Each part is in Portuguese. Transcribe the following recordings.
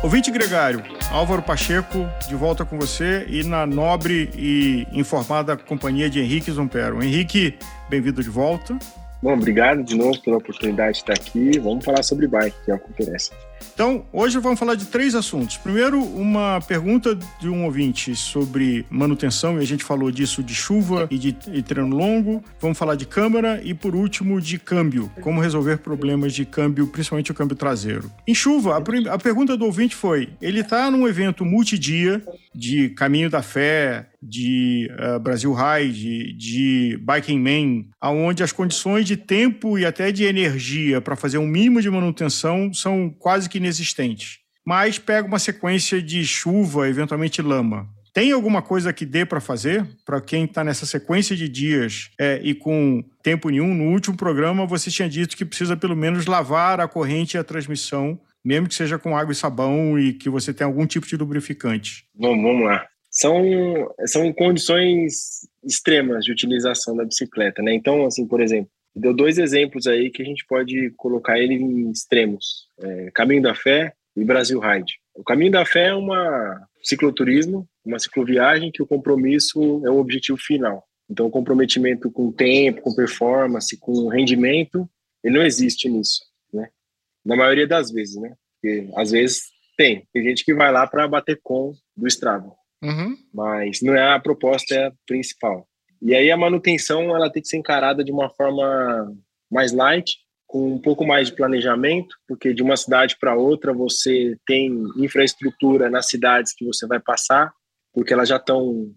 Ouvinte Gregário, Álvaro Pacheco, de volta com você e na nobre e informada companhia de Henrique Zompero. Henrique, bem-vindo de volta. Bom, obrigado de novo pela oportunidade de estar aqui. Vamos falar sobre bike, que é o que interessa. Então, hoje vamos falar de três assuntos. Primeiro, uma pergunta de um ouvinte sobre manutenção, e a gente falou disso de chuva e de e treino longo. Vamos falar de câmera e, por último, de câmbio. Como resolver problemas de câmbio, principalmente o câmbio traseiro. Em chuva, a, a pergunta do ouvinte foi: ele está num evento multidia de Caminho da Fé, de uh, Brasil Ride, de Biking Man, aonde as condições de tempo e até de energia para fazer um mínimo de manutenção são quase que inexistentes. Mas pega uma sequência de chuva, eventualmente lama. Tem alguma coisa que dê para fazer para quem está nessa sequência de dias é, e com tempo nenhum? No último programa você tinha dito que precisa pelo menos lavar a corrente e a transmissão, mesmo que seja com água e sabão e que você tenha algum tipo de lubrificante. Bom, vamos lá. São, são condições extremas de utilização da bicicleta, né? Então, assim, por exemplo, deu dois exemplos aí que a gente pode colocar ele em extremos: é, Caminho da Fé e Brasil Ride. O Caminho da Fé é uma cicloturismo, uma cicloviagem que o compromisso é o objetivo final. Então, o comprometimento com tempo, com performance, com rendimento, ele não existe nisso, né? Na maioria das vezes, né? Porque às vezes tem, tem gente que vai lá para bater com do Strava, uhum. mas não é a proposta principal. E aí a manutenção ela tem que ser encarada de uma forma mais light, com um pouco mais de planejamento, porque de uma cidade para outra você tem infraestrutura nas cidades que você vai passar, porque elas já estão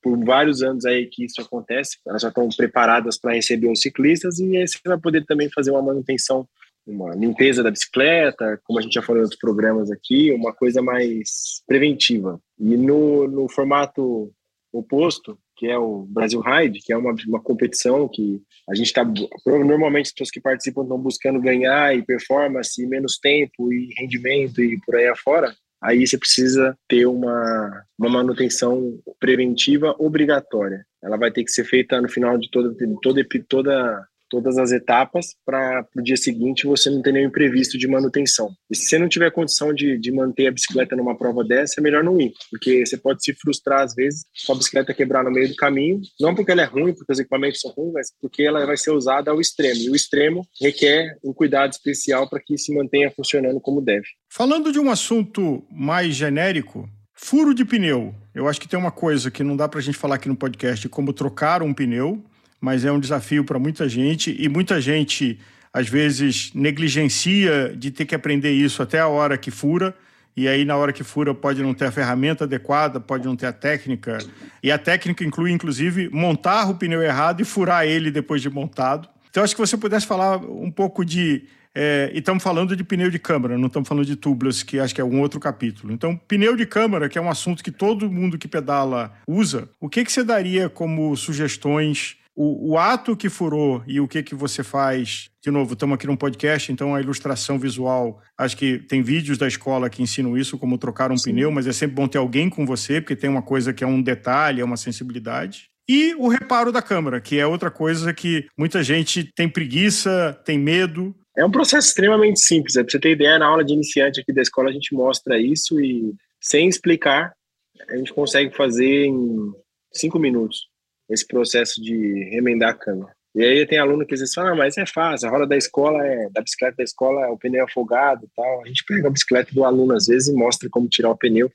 por vários anos aí que isso acontece, elas já estão preparadas para receber os ciclistas e aí você vai poder também fazer uma manutenção, uma limpeza da bicicleta, como a gente já falou em outros programas aqui, uma coisa mais preventiva. E no, no formato oposto, que é o Brasil Ride, que é uma, uma competição que a gente está. Normalmente as pessoas que participam estão buscando ganhar e performance, e menos tempo e rendimento e por aí afora. Aí você precisa ter uma, uma manutenção preventiva obrigatória. Ela vai ter que ser feita no final de toda, toda, toda todas as etapas para o dia seguinte você não ter nenhum imprevisto de manutenção. E se você não tiver condição de, de manter a bicicleta numa prova dessa, é melhor não ir, porque você pode se frustrar às vezes com a bicicleta quebrar no meio do caminho, não porque ela é ruim, porque os equipamentos são ruins, mas porque ela vai ser usada ao extremo. E o extremo requer um cuidado especial para que se mantenha funcionando como deve. Falando de um assunto mais genérico, furo de pneu. Eu acho que tem uma coisa que não dá para a gente falar aqui no podcast, como trocar um pneu mas é um desafio para muita gente e muita gente às vezes negligencia de ter que aprender isso até a hora que fura. E aí, na hora que fura, pode não ter a ferramenta adequada, pode não ter a técnica. E a técnica inclui, inclusive, montar o pneu errado e furar ele depois de montado. Então, acho que você pudesse falar um pouco de. É, e estamos falando de pneu de câmara, não estamos falando de tubeless, que acho que é um outro capítulo. Então, pneu de câmara, que é um assunto que todo mundo que pedala usa, o que, que você daria como sugestões o, o, ato que furou e o que, que você faz. De novo, estamos aqui num podcast, então a ilustração visual, acho que tem vídeos da escola que ensinam isso, como trocar um Sim. pneu, mas é sempre bom ter alguém com você, porque tem uma coisa que é um detalhe, é uma sensibilidade. E o reparo da câmera, que é outra coisa que muita gente tem preguiça, tem medo. É um processo extremamente simples. É para você ter ideia, na aula de iniciante aqui da escola a gente mostra isso e, sem explicar, a gente consegue fazer em cinco minutos esse processo de remendar a câmera. E aí tem aluno que às vezes fala, ah, mas é fácil, a roda da escola é, da bicicleta da escola, é o pneu afogado tal. A gente pega a bicicleta do aluno às vezes e mostra como tirar o pneu.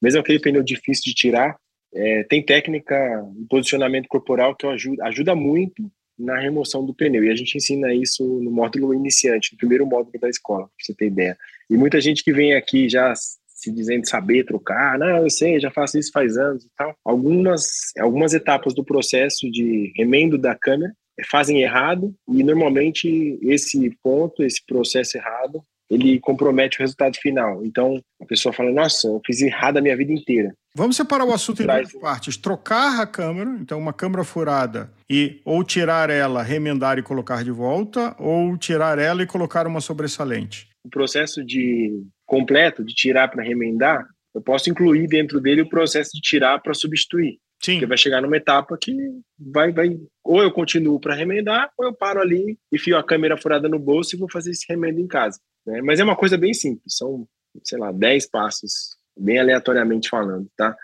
Mesmo aquele pneu difícil de tirar, é, tem técnica de posicionamento corporal que ajuda, ajuda muito na remoção do pneu. E a gente ensina isso no módulo iniciante, no primeiro módulo da escola, pra você ter ideia. E muita gente que vem aqui já se dizendo saber trocar, não, eu sei, já faço isso faz anos e tal. Algumas, algumas etapas do processo de remendo da câmera fazem errado e normalmente esse ponto, esse processo errado, ele compromete o resultado final. Então, a pessoa fala, nossa, eu fiz errado a minha vida inteira. Vamos separar o assunto em duas partes. Trocar a câmera, então uma câmera furada, e ou tirar ela, remendar e colocar de volta, ou tirar ela e colocar uma sobressalente. O processo de completo, de tirar para remendar, eu posso incluir dentro dele o processo de tirar para substituir. Sim. Porque vai chegar numa etapa que vai, vai ou eu continuo para remendar, ou eu paro ali, enfio a câmera furada no bolso e vou fazer esse remendo em casa. Né? Mas é uma coisa bem simples, são sei lá, 10 passos, bem aleatoriamente falando, tá?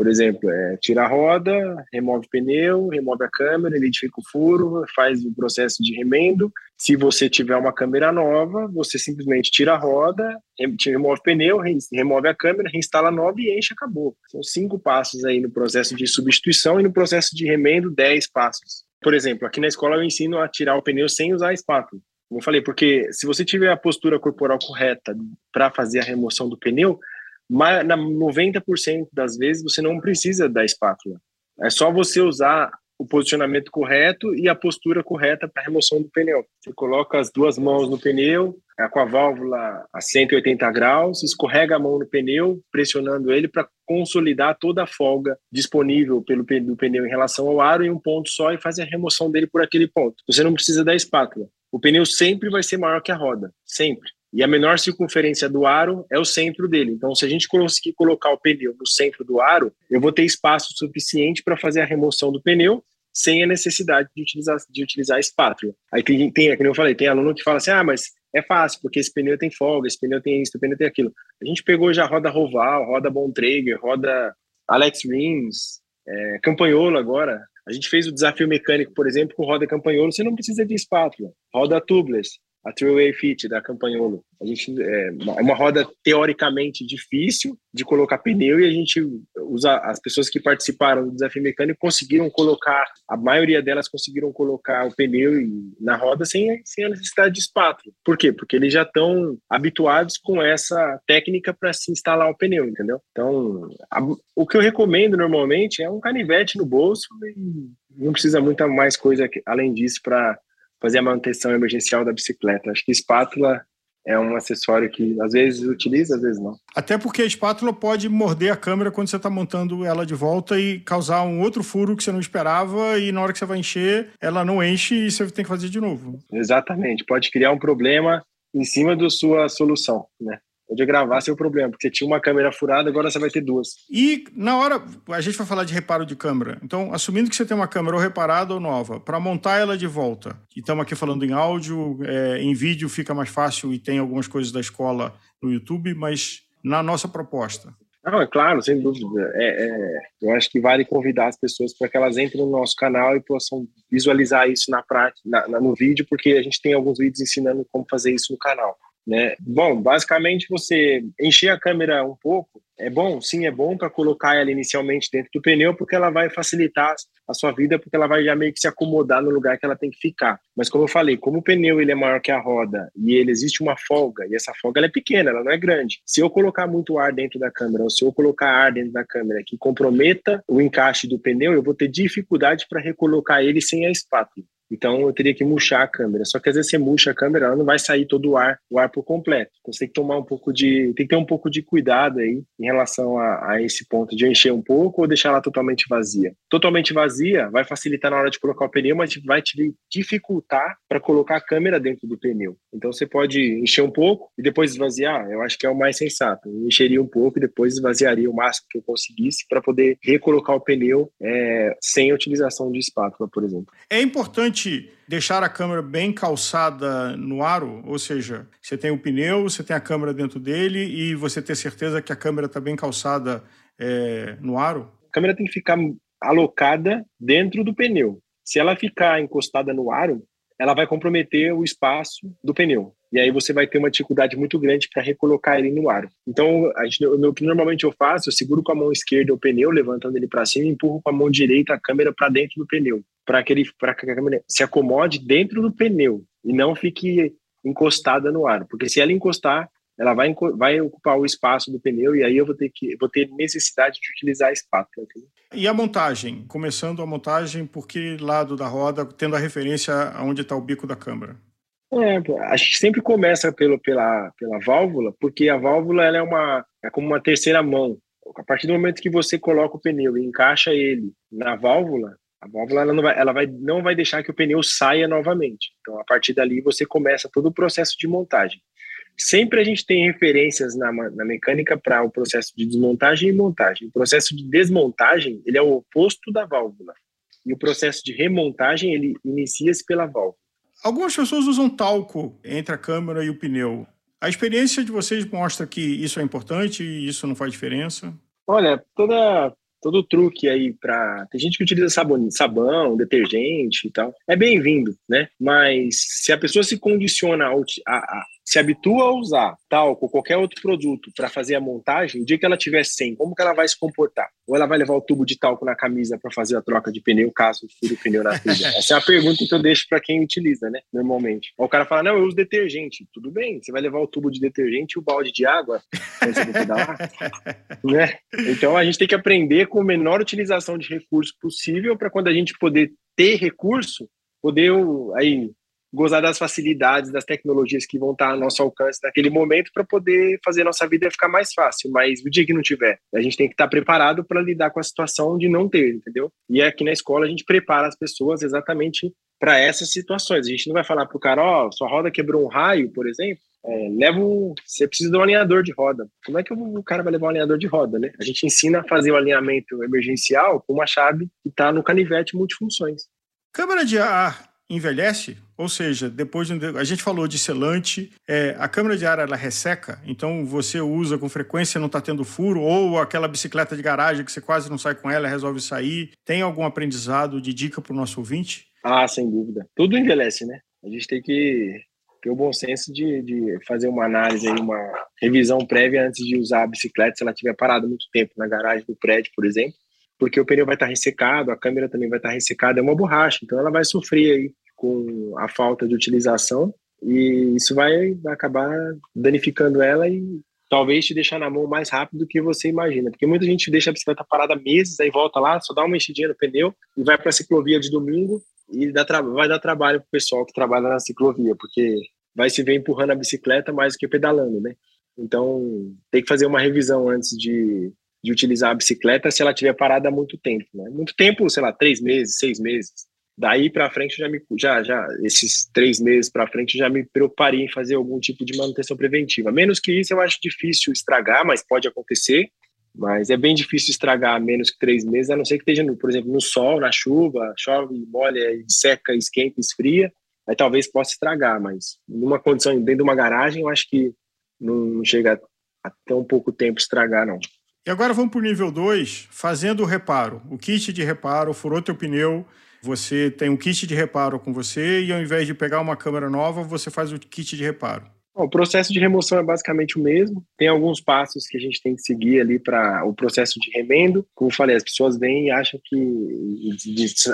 Por exemplo, é, tira a roda, remove o pneu, remove a câmera, identifica o furo, faz o processo de remendo. Se você tiver uma câmera nova, você simplesmente tira a roda, remove o pneu, remove a câmera, reinstala nova e enche, acabou. São cinco passos aí no processo de substituição e no processo de remendo, dez passos. Por exemplo, aqui na escola eu ensino a tirar o pneu sem usar a espátula. Como eu falei, porque se você tiver a postura corporal correta para fazer a remoção do pneu, mas na 90% das vezes você não precisa da espátula. É só você usar o posicionamento correto e a postura correta para remoção do pneu. Você coloca as duas mãos no pneu, é, com a válvula a 180 graus, escorrega a mão no pneu, pressionando ele para consolidar toda a folga disponível pelo do pneu em relação ao aro em um ponto só e fazer a remoção dele por aquele ponto. Você não precisa da espátula. O pneu sempre vai ser maior que a roda, sempre. E a menor circunferência do aro é o centro dele. Então, se a gente conseguir colocar o pneu no centro do aro, eu vou ter espaço suficiente para fazer a remoção do pneu sem a necessidade de utilizar, de utilizar a espátula. Aí tem, tem, como eu falei, tem aluno que fala assim, ah, mas é fácil, porque esse pneu tem folga, esse pneu tem isso, esse pneu tem aquilo. A gente pegou já roda Roval, roda Bontrager, roda Alex Rins, é, Campanholo agora. A gente fez o desafio mecânico, por exemplo, com roda Campanholo, você não precisa de espátula. Roda Tubeless, a Three-Way Fit da Campagnolo. A gente é uma roda teoricamente difícil de colocar pneu e a gente usa as pessoas que participaram do desafio mecânico conseguiram colocar, a maioria delas conseguiram colocar o pneu na roda sem, sem a necessidade de espátula. Por quê? Porque eles já estão habituados com essa técnica para se instalar o pneu, entendeu? Então, a, o que eu recomendo normalmente é um canivete no bolso e não precisa muita mais coisa além disso para fazer a manutenção emergencial da bicicleta. Acho que espátula é um acessório que às vezes utiliza, às vezes não. Até porque a espátula pode morder a câmera quando você está montando ela de volta e causar um outro furo que você não esperava e na hora que você vai encher, ela não enche e você tem que fazer de novo. Exatamente, pode criar um problema em cima da sua solução, né? Pode gravar seu problema, porque você tinha uma câmera furada, agora você vai ter duas. E na hora, a gente vai falar de reparo de câmera. Então, assumindo que você tem uma câmera ou reparada ou nova, para montar ela de volta, e estamos aqui falando em áudio, é, em vídeo fica mais fácil e tem algumas coisas da escola no YouTube, mas na nossa proposta. Não, é claro, sem dúvida. É, é, eu acho que vale convidar as pessoas para que elas entrem no nosso canal e possam visualizar isso na prática, na, na, no vídeo, porque a gente tem alguns vídeos ensinando como fazer isso no canal. Né? Bom, basicamente você encher a câmera um pouco é bom, sim, é bom para colocar ela inicialmente dentro do pneu, porque ela vai facilitar a sua vida, porque ela vai já meio que se acomodar no lugar que ela tem que ficar. Mas como eu falei, como o pneu ele é maior que a roda e ele existe uma folga, e essa folga é pequena, ela não é grande. Se eu colocar muito ar dentro da câmera, ou se eu colocar ar dentro da câmera que comprometa o encaixe do pneu, eu vou ter dificuldade para recolocar ele sem a espátula. Então eu teria que murchar a câmera. Só que às vezes você murcha a câmera, ela não vai sair todo o ar, o ar por completo. Então você tem que tomar um pouco de, tem que ter um pouco de cuidado aí em relação a, a esse ponto de encher um pouco ou deixar ela totalmente vazia. Totalmente vazia vai facilitar na hora de colocar o pneu, mas vai te dificultar para colocar a câmera dentro do pneu. Então você pode encher um pouco e depois esvaziar. Eu acho que é o mais sensato. Eu encheria um pouco e depois esvaziaria o máximo que eu conseguisse para poder recolocar o pneu é, sem a utilização de espátula, por exemplo. É importante deixar a câmera bem calçada no aro, ou seja, você tem o pneu, você tem a câmera dentro dele e você ter certeza que a câmera está bem calçada é, no aro? A câmera tem que ficar alocada dentro do pneu. Se ela ficar encostada no aro, ela vai comprometer o espaço do pneu. E aí você vai ter uma dificuldade muito grande para recolocar ele no aro. Então, a gente, o que normalmente eu faço, eu seguro com a mão esquerda o pneu, levantando ele para cima, e empurro com a mão direita a câmera para dentro do pneu, para que, ele, que a câmera se acomode dentro do pneu e não fique encostada no aro. Porque se ela encostar, ela vai, vai ocupar o espaço do pneu e aí eu vou ter que vou ter necessidade de utilizar a espátula. E a montagem? Começando a montagem, por que lado da roda, tendo a referência aonde está o bico da câmara? É, a gente sempre começa pelo, pela, pela válvula, porque a válvula ela é, uma, é como uma terceira mão. A partir do momento que você coloca o pneu e encaixa ele na válvula, a válvula ela não, vai, ela vai, não vai deixar que o pneu saia novamente. Então, a partir dali, você começa todo o processo de montagem. Sempre a gente tem referências na, na mecânica para o processo de desmontagem e montagem. O processo de desmontagem ele é o oposto da válvula. E o processo de remontagem ele inicia-se pela válvula. Algumas pessoas usam talco entre a câmera e o pneu. A experiência de vocês mostra que isso é importante e isso não faz diferença? Olha, toda todo truque aí para tem gente que utiliza sabão, sabão, detergente e tal, é bem-vindo, né? Mas se a pessoa se condiciona a, a se habitua a usar talco ou qualquer outro produto para fazer a montagem, o dia que ela tiver sem, como que ela vai se comportar? Ou ela vai levar o tubo de talco na camisa para fazer a troca de pneu, caso fure o pneu na trilha? Essa é a pergunta que eu deixo para quem utiliza, né? Normalmente. Ou o cara fala, não, eu uso detergente. Tudo bem, você vai levar o tubo de detergente e o balde de água você né? Então a gente tem que aprender com a menor utilização de recurso possível para quando a gente poder ter recurso, poder aí gozar das facilidades, das tecnologias que vão estar ao nosso alcance naquele momento para poder fazer nossa vida ficar mais fácil. Mas o dia que não tiver, a gente tem que estar preparado para lidar com a situação de não ter, entendeu? E aqui na escola a gente prepara as pessoas exatamente para essas situações. A gente não vai falar para o cara, ó, oh, sua roda quebrou um raio, por exemplo. É, leva um, você precisa de um alinhador de roda. Como é que o cara vai levar um alinhador de roda, né? A gente ensina a fazer o alinhamento emergencial com uma chave que está no canivete multifunções. Câmara de ar envelhece, ou seja, depois de, a gente falou de selante, é, a câmara de ar ela resseca, então você usa com frequência, não está tendo furo, ou aquela bicicleta de garagem que você quase não sai com ela, resolve sair. Tem algum aprendizado de dica para o nosso ouvinte? Ah, sem dúvida. Tudo envelhece, né? A gente tem que ter o bom senso de, de fazer uma análise, aí, uma revisão prévia antes de usar a bicicleta, se ela tiver parada muito tempo na garagem do prédio, por exemplo porque o pneu vai estar ressecado, a câmera também vai estar ressecada, é uma borracha, então ela vai sofrer aí com a falta de utilização e isso vai acabar danificando ela e talvez te deixar na mão mais rápido do que você imagina, porque muita gente deixa a bicicleta parada meses, aí volta lá, só dá uma mexidinha no pneu e vai para a ciclovia de domingo e dá vai dar trabalho para o pessoal que trabalha na ciclovia, porque vai se ver empurrando a bicicleta mais do que pedalando, né? Então, tem que fazer uma revisão antes de, de utilizar a bicicleta se ela tiver parada há muito tempo, né? Muito tempo, sei lá, três meses, seis meses. Daí para frente já me já já esses três meses para frente já me preocuparia em fazer algum tipo de manutenção preventiva. Menos que isso eu acho difícil estragar, mas pode acontecer. Mas é bem difícil estragar menos que três meses, a não ser que esteja, por exemplo, no sol, na chuva, chove, molha, seca, esquenta, esfria. Aí talvez possa estragar, mas numa condição dentro de uma garagem, eu acho que não chega a tão pouco tempo estragar, não. E agora vamos para o nível 2, fazendo o reparo. O kit de reparo, furou teu pneu, você tem um kit de reparo com você e ao invés de pegar uma câmera nova, você faz o kit de reparo. O processo de remoção é basicamente o mesmo. Tem alguns passos que a gente tem que seguir ali para o processo de remendo. Como eu falei, as pessoas vêm e acham que.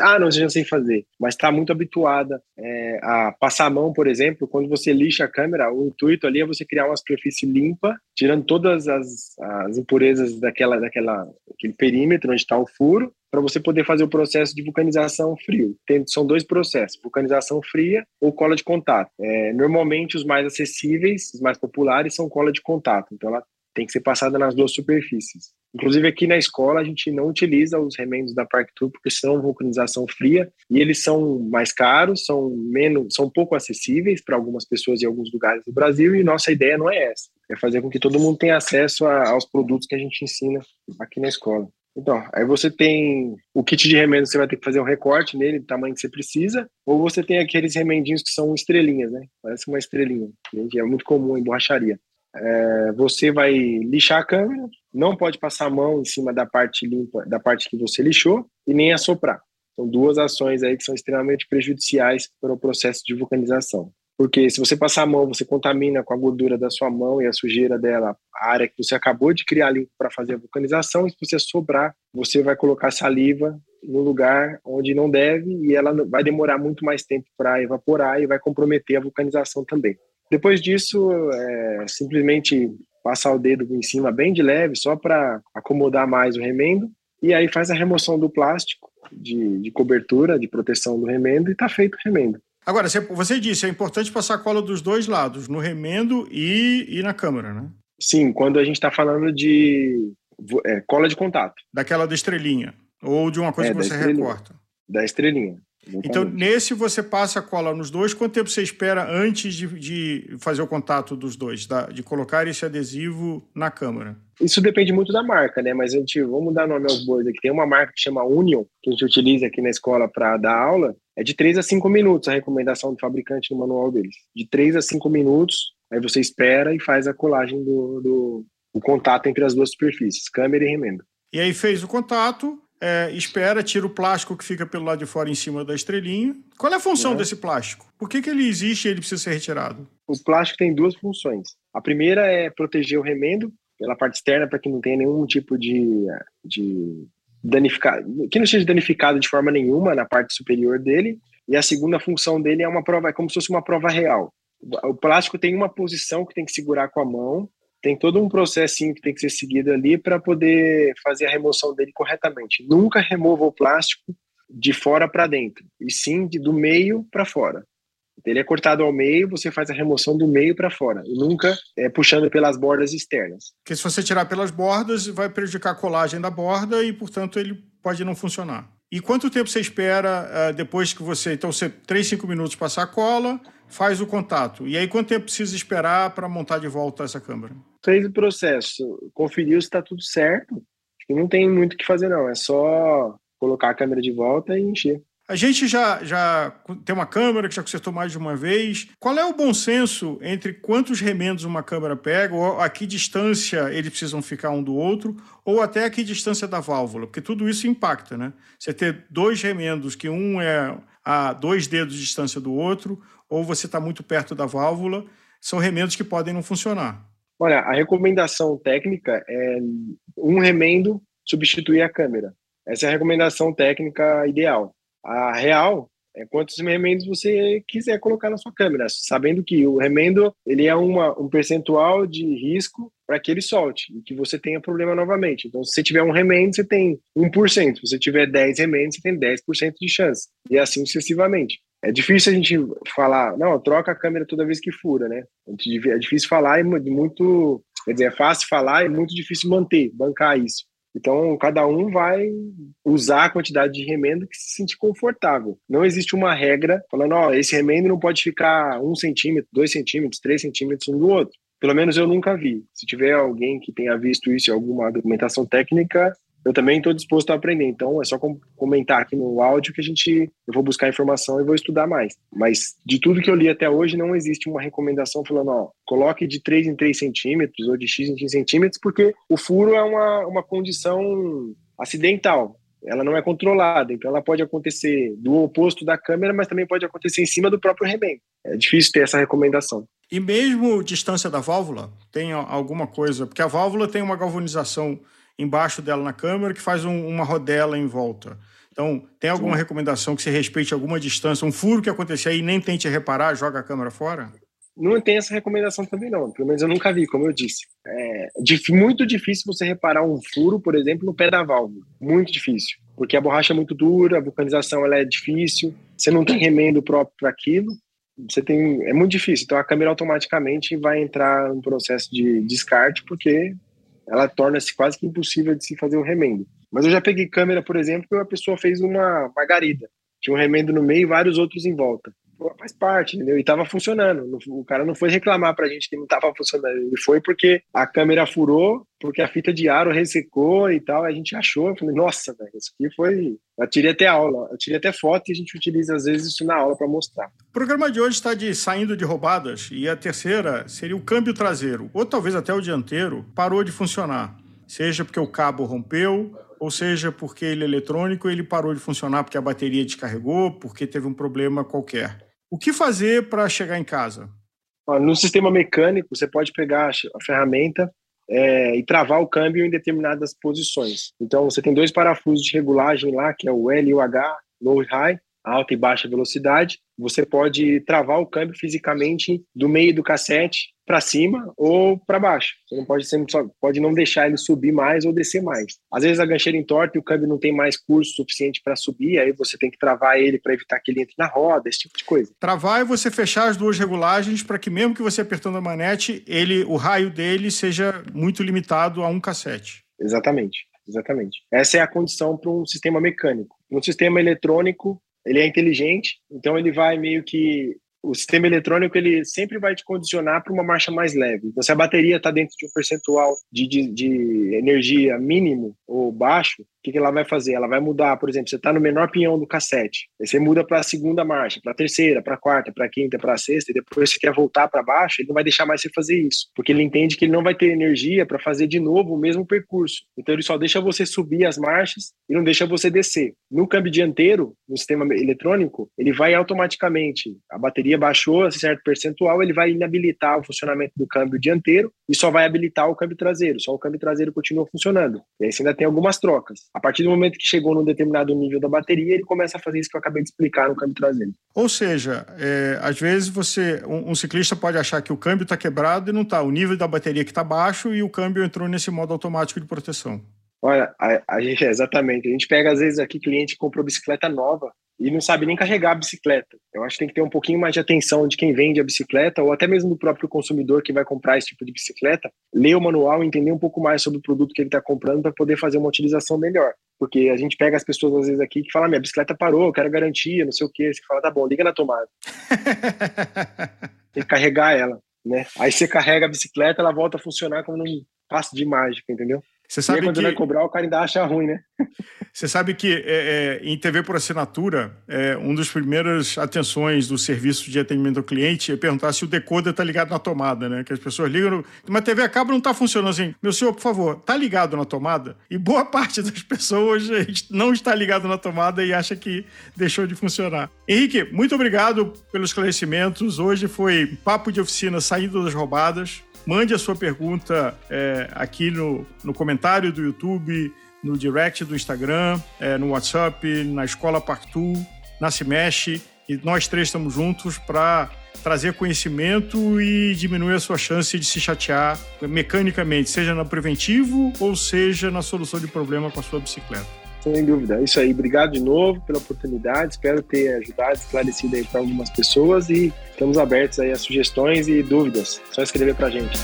ah, não, eu já sei fazer. Mas está muito habituada é, a passar a mão, por exemplo. Quando você lixa a câmera, o intuito ali é você criar uma superfície limpa, tirando todas as, as impurezas daquela, daquela, daquele perímetro onde está o furo para você poder fazer o processo de vulcanização frio. Tem, são dois processos, vulcanização fria ou cola de contato. É, normalmente, os mais acessíveis, os mais populares, são cola de contato. Então, ela tem que ser passada nas duas superfícies. Inclusive, aqui na escola, a gente não utiliza os remendos da Park Tour porque são vulcanização fria e eles são mais caros, são menos, são pouco acessíveis para algumas pessoas em alguns lugares do Brasil e nossa ideia não é essa. É fazer com que todo mundo tenha acesso a, aos produtos que a gente ensina aqui na escola. Então, aí você tem o kit de remendo, você vai ter que fazer um recorte nele, do tamanho que você precisa, ou você tem aqueles remendinhos que são estrelinhas, né? Parece uma estrelinha, é muito comum em borracharia. É, você vai lixar a câmera, não pode passar a mão em cima da parte limpa, da parte que você lixou, e nem assoprar. São duas ações aí que são extremamente prejudiciais para o processo de vulcanização. Porque se você passar a mão, você contamina com a gordura da sua mão e a sujeira dela a área que você acabou de criar ali para fazer a vulcanização. E se você sobrar, você vai colocar saliva no lugar onde não deve e ela vai demorar muito mais tempo para evaporar e vai comprometer a vulcanização também. Depois disso, é simplesmente passar o dedo em cima bem de leve, só para acomodar mais o remendo, e aí faz a remoção do plástico de, de cobertura, de proteção do remendo, e está feito o remendo. Agora, você disse, é importante passar cola dos dois lados, no remendo e, e na câmera, né? Sim, quando a gente está falando de é, cola de contato. Daquela da estrelinha, ou de uma coisa é, que você recorta. Da estrelinha. Exatamente. Então, nesse você passa a cola nos dois. Quanto tempo você espera antes de, de fazer o contato dos dois, da, de colocar esse adesivo na câmera? Isso depende muito da marca, né? Mas a gente, vamos dar nome aos bois aqui. Tem uma marca que chama Union, que a gente utiliza aqui na escola para dar aula. É de 3 a 5 minutos a recomendação do fabricante no manual deles. De 3 a 5 minutos aí você espera e faz a colagem do, do o contato entre as duas superfícies, câmera e remendo. E aí fez o contato, é, espera, tira o plástico que fica pelo lado de fora em cima da estrelinha. Qual é a função uhum. desse plástico? Por que, que ele existe e ele precisa ser retirado? O plástico tem duas funções. A primeira é proteger o remendo pela parte externa para que não tenha nenhum tipo de, de danificado, que não seja danificado de forma nenhuma na parte superior dele. E a segunda função dele é uma prova, é como se fosse uma prova real. O plástico tem uma posição que tem que segurar com a mão tem todo um processinho que tem que ser seguido ali para poder fazer a remoção dele corretamente. Nunca remova o plástico de fora para dentro, e sim de, do meio para fora. Ele é cortado ao meio, você faz a remoção do meio para fora, e nunca é, puxando pelas bordas externas. Porque se você tirar pelas bordas, vai prejudicar a colagem da borda e, portanto, ele pode não funcionar. E quanto tempo você espera uh, depois que você. Então, você, 3, 5 minutos passar a cola, faz o contato. E aí, quanto tempo precisa esperar para montar de volta essa câmera? Fez o processo, conferiu se está tudo certo. Não tem muito o que fazer, não. É só colocar a câmera de volta e encher. A gente já, já tem uma câmera que já consertou mais de uma vez. Qual é o bom senso entre quantos remendos uma câmera pega, ou a que distância eles precisam ficar um do outro, ou até a que distância da válvula? Porque tudo isso impacta, né? Você ter dois remendos, que um é a dois dedos de distância do outro, ou você está muito perto da válvula, são remendos que podem não funcionar. Olha, a recomendação técnica é um remendo substituir a câmera. Essa é a recomendação técnica ideal. A real é quantos remendos você quiser colocar na sua câmera, sabendo que o remendo ele é uma, um percentual de risco para que ele solte e que você tenha problema novamente. Então, se você tiver um remendo, você tem 1%. Se você tiver 10 remendos, você tem 10% de chance. E assim sucessivamente. É difícil a gente falar, não, troca a câmera toda vez que fura, né? É difícil falar e muito. Quer dizer, é fácil falar e muito difícil manter, bancar isso. Então, cada um vai usar a quantidade de remendo que se sentir confortável. Não existe uma regra falando, ó, esse remendo não pode ficar um centímetro, dois centímetros, três centímetros um do outro. Pelo menos eu nunca vi. Se tiver alguém que tenha visto isso em alguma documentação técnica, eu também estou disposto a aprender. Então é só comentar aqui no áudio que a gente eu vou buscar informação e vou estudar mais. Mas de tudo que eu li até hoje, não existe uma recomendação falando, ó, coloque de 3 em 3 centímetros ou de X em X centímetros, porque o furo é uma, uma condição acidental. Ela não é controlada, então ela pode acontecer do oposto da câmera, mas também pode acontecer em cima do próprio remendo. É difícil ter essa recomendação. E mesmo distância da válvula, tem alguma coisa, porque a válvula tem uma galvanização embaixo dela na câmera que faz um, uma rodela em volta. Então, tem alguma Sim. recomendação que você respeite alguma distância, um furo que acontecer aí nem tente reparar, joga a câmera fora? Não tem essa recomendação também não, pelo menos eu nunca vi, como eu disse. É muito difícil você reparar um furo, por exemplo, no pé da válvula. Muito difícil, porque a borracha é muito dura, a vulcanização ela é difícil, você não tem remendo próprio para aquilo, você tem é muito difícil. Então a câmera automaticamente vai entrar no processo de descarte porque ela torna-se quase que impossível de se fazer um remendo. Mas eu já peguei câmera, por exemplo, que a pessoa fez uma margarida. Tinha um remendo no meio e vários outros em volta faz parte, entendeu? E tava funcionando. O cara não foi reclamar pra gente que não tava funcionando. Ele foi porque a câmera furou, porque a fita de aro ressecou e tal. A gente achou. Falei, nossa, velho, isso aqui foi. Eu tirei até aula, eu tirei até foto e a gente utiliza às vezes isso na aula para mostrar. O programa de hoje está de saindo de roubadas e a terceira seria o câmbio traseiro, ou talvez até o dianteiro, parou de funcionar. Seja porque o cabo rompeu, ou seja, porque ele é eletrônico, ele parou de funcionar porque a bateria descarregou, porque teve um problema qualquer. O que fazer para chegar em casa? No sistema mecânico, você pode pegar a ferramenta é, e travar o câmbio em determinadas posições. Então, você tem dois parafusos de regulagem lá, que é o L e o H, low e high, alta e baixa velocidade. Você pode travar o câmbio fisicamente do meio do cassete para cima ou para baixo. Você não pode sempre só, pode não deixar ele subir mais ou descer mais. Às vezes a gancheira entorta e o câmbio não tem mais curso suficiente para subir, aí você tem que travar ele para evitar que ele entre na roda, esse tipo de coisa. Travar é você fechar as duas regulagens para que mesmo que você apertando a manete, ele o raio dele seja muito limitado a um cassete. Exatamente. Exatamente. Essa é a condição para um sistema mecânico. Um sistema eletrônico, ele é inteligente, então ele vai meio que o sistema eletrônico ele sempre vai te condicionar para uma marcha mais leve. Então, se a bateria está dentro de um percentual de, de, de energia mínimo ou baixo, que, que ela vai fazer? Ela vai mudar, por exemplo, você está no menor pinhão do cassete, aí você muda para a segunda marcha, para a terceira, para a quarta, para a quinta, para a sexta, e depois você quer voltar para baixo, ele não vai deixar mais você fazer isso, porque ele entende que ele não vai ter energia para fazer de novo o mesmo percurso. Então ele só deixa você subir as marchas e não deixa você descer. No câmbio dianteiro, no sistema eletrônico, ele vai automaticamente, a bateria baixou a certo percentual, ele vai inabilitar o funcionamento do câmbio dianteiro e só vai habilitar o câmbio traseiro, só o câmbio traseiro continua funcionando. E aí você ainda tem algumas trocas. A partir do momento que chegou num determinado nível da bateria, ele começa a fazer isso que eu acabei de explicar no câmbio traseiro. Ou seja, é, às vezes você, um, um, ciclista pode achar que o câmbio está quebrado e não está. O nível da bateria que está baixo e o câmbio entrou nesse modo automático de proteção. Olha, a, a gente, exatamente. A gente pega, às vezes, aqui cliente que comprou bicicleta nova e não sabe nem carregar a bicicleta. Eu acho que tem que ter um pouquinho mais de atenção de quem vende a bicicleta ou até mesmo do próprio consumidor que vai comprar esse tipo de bicicleta, ler o manual e entender um pouco mais sobre o produto que ele está comprando para poder fazer uma utilização melhor. Porque a gente pega as pessoas às vezes aqui que falam, minha bicicleta parou, eu quero garantia, não sei o quê. Você fala, tá bom, liga na tomada. tem que carregar ela, né? Aí você carrega a bicicleta, ela volta a funcionar como num passo de mágica, entendeu? Você sabe e aí, quando que... vai cobrar, o cara ainda acha ruim, né? Você sabe que é, é, em TV por assinatura, é, uma das primeiras atenções do serviço de atendimento ao cliente é perguntar se o decoder está ligado na tomada, né? Que as pessoas ligam, mas a TV a cabo não está funcionando assim. Meu senhor, por favor, está ligado na tomada? E boa parte das pessoas não está ligado na tomada e acha que deixou de funcionar. Henrique, muito obrigado pelos esclarecimentos. Hoje foi papo de oficina saindo das roubadas. Mande a sua pergunta é, aqui no, no comentário do YouTube, no direct do Instagram, é, no WhatsApp, na Escola Partu, na Mexe. E nós três estamos juntos para trazer conhecimento e diminuir a sua chance de se chatear mecanicamente, seja no preventivo ou seja na solução de problema com a sua bicicleta. Sem dúvida. É isso aí. Obrigado de novo pela oportunidade. Espero ter ajudado, esclarecido aí para algumas pessoas e estamos abertos aí a sugestões e dúvidas. Só escrever para a gente.